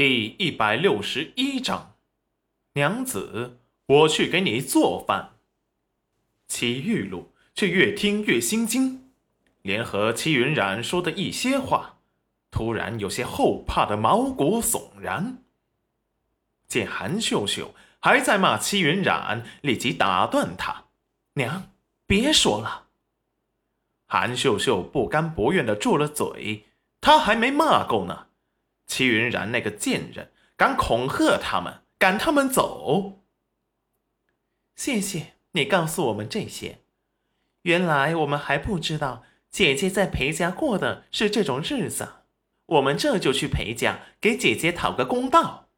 第一百六十一章，娘子，我去给你做饭。齐玉露却越听越心惊，连和齐云染说的一些话，突然有些后怕的毛骨悚然。见韩秀秀还在骂齐云染，立即打断他：“娘，别说了。”韩秀秀不甘不愿的住了嘴，他还没骂够呢。齐云然那个贱人，敢恐吓他们，赶他们走。谢谢你告诉我们这些，原来我们还不知道姐姐在裴家过的是这种日子。我们这就去裴家给姐姐讨个公道。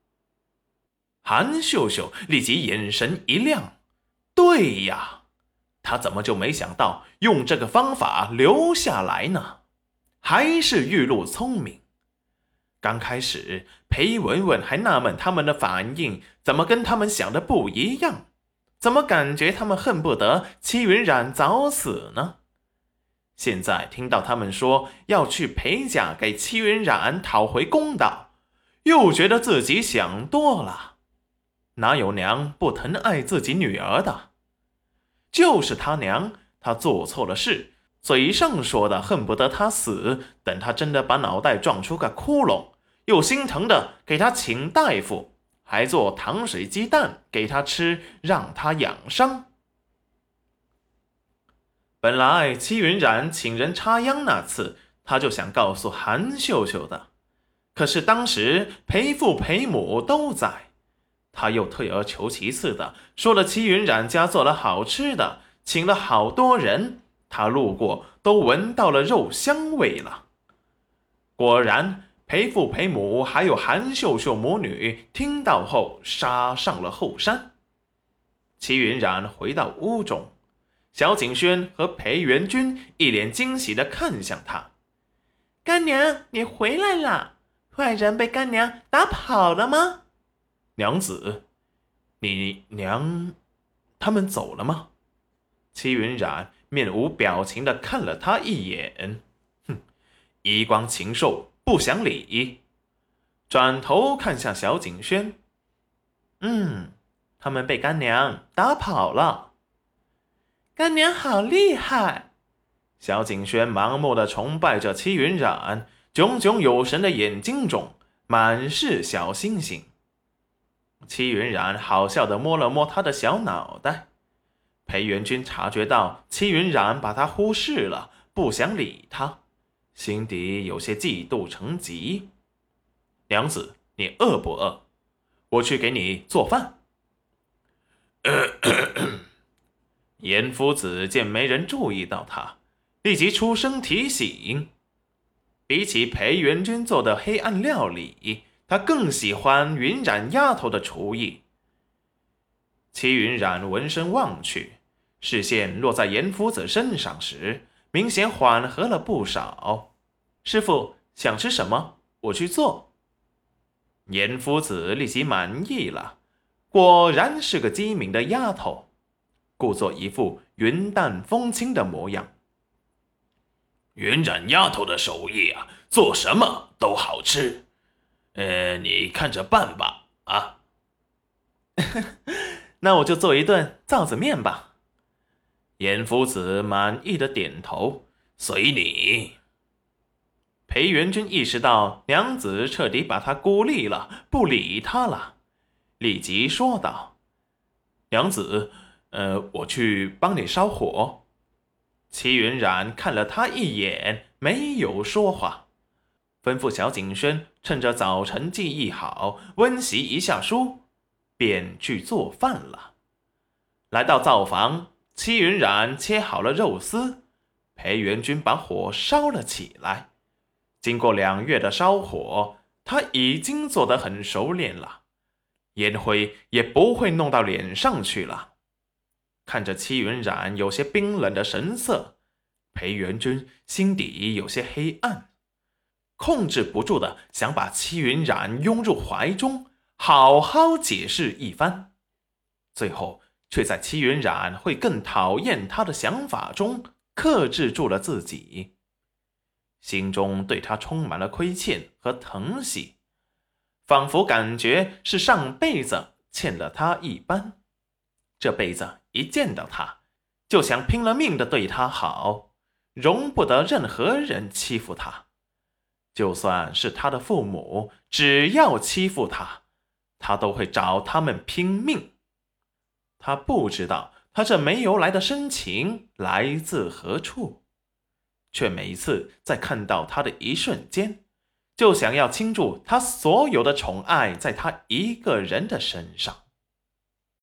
韩秀秀立即眼神一亮，对呀，她怎么就没想到用这个方法留下来呢？还是玉露聪明。刚开始，裴文文还纳闷他们的反应怎么跟他们想的不一样，怎么感觉他们恨不得戚云染早死呢？现在听到他们说要去裴家给戚云染讨回公道，又觉得自己想多了。哪有娘不疼爱自己女儿的？就是他娘，他做错了事，嘴上说的恨不得他死，等他真的把脑袋撞出个窟窿。又心疼的给他请大夫，还做糖水鸡蛋给他吃，让他养伤。本来戚云染请人插秧那次，他就想告诉韩秀秀的，可是当时裴父裴母都在，他又退而求其次的说了戚云染家做了好吃的，请了好多人，他路过都闻到了肉香味了。果然。裴父、裴母还有韩秀秀母女听到后，杀上了后山。齐云染回到屋中，小景轩和裴元君一脸惊喜的看向他：“干娘，你回来了！坏人被干娘打跑了吗？”娘子，你娘，他们走了吗？齐云染面无表情的看了他一眼，哼，衣冠禽兽。不想理，转头看向小景轩，嗯，他们被干娘打跑了。干娘好厉害！小景轩盲目的崇拜着戚云染，炯炯有神的眼睛中满是小星星。戚云染好笑的摸了摸他的小脑袋。裴元君察觉到戚云染把他忽视了，不想理他。心底有些嫉妒成疾，娘子，你饿不饿？我去给你做饭。严夫子见没人注意到他，立即出声提醒。比起裴元君做的黑暗料理，他更喜欢云染丫头的厨艺。齐云染闻声望去，视线落在严夫子身上时。明显缓和了不少。师傅想吃什么，我去做。严夫子立即满意了，果然是个机敏的丫头，故作一副云淡风轻的模样。云染丫头的手艺啊，做什么都好吃。呃，你看着办吧。啊，那我就做一顿臊子面吧。严夫子满意的点头，随你。裴元君意识到娘子彻底把他孤立了，不理他了，立即说道：“娘子，呃，我去帮你烧火。”齐云染看了他一眼，没有说话，吩咐小景轩趁着早晨记忆好，温习一下书，便去做饭了。来到灶房。戚云染切好了肉丝，裴元君把火烧了起来。经过两月的烧火，他已经做得很熟练了，烟灰也不会弄到脸上去了。看着戚云染有些冰冷的神色，裴元君心底有些黑暗，控制不住的想把戚云染拥入怀中，好好解释一番。最后。却在戚云染会更讨厌他的想法中克制住了自己，心中对他充满了亏欠和疼惜，仿佛感觉是上辈子欠了他一般，这辈子一见到他，就想拼了命的对他好，容不得任何人欺负他。就算是他的父母，只要欺负他，他都会找他们拼命。他不知道他这没由来的深情来自何处，却每一次在看到他的一瞬间。就想要倾注他所有的宠爱在他一个人的身上。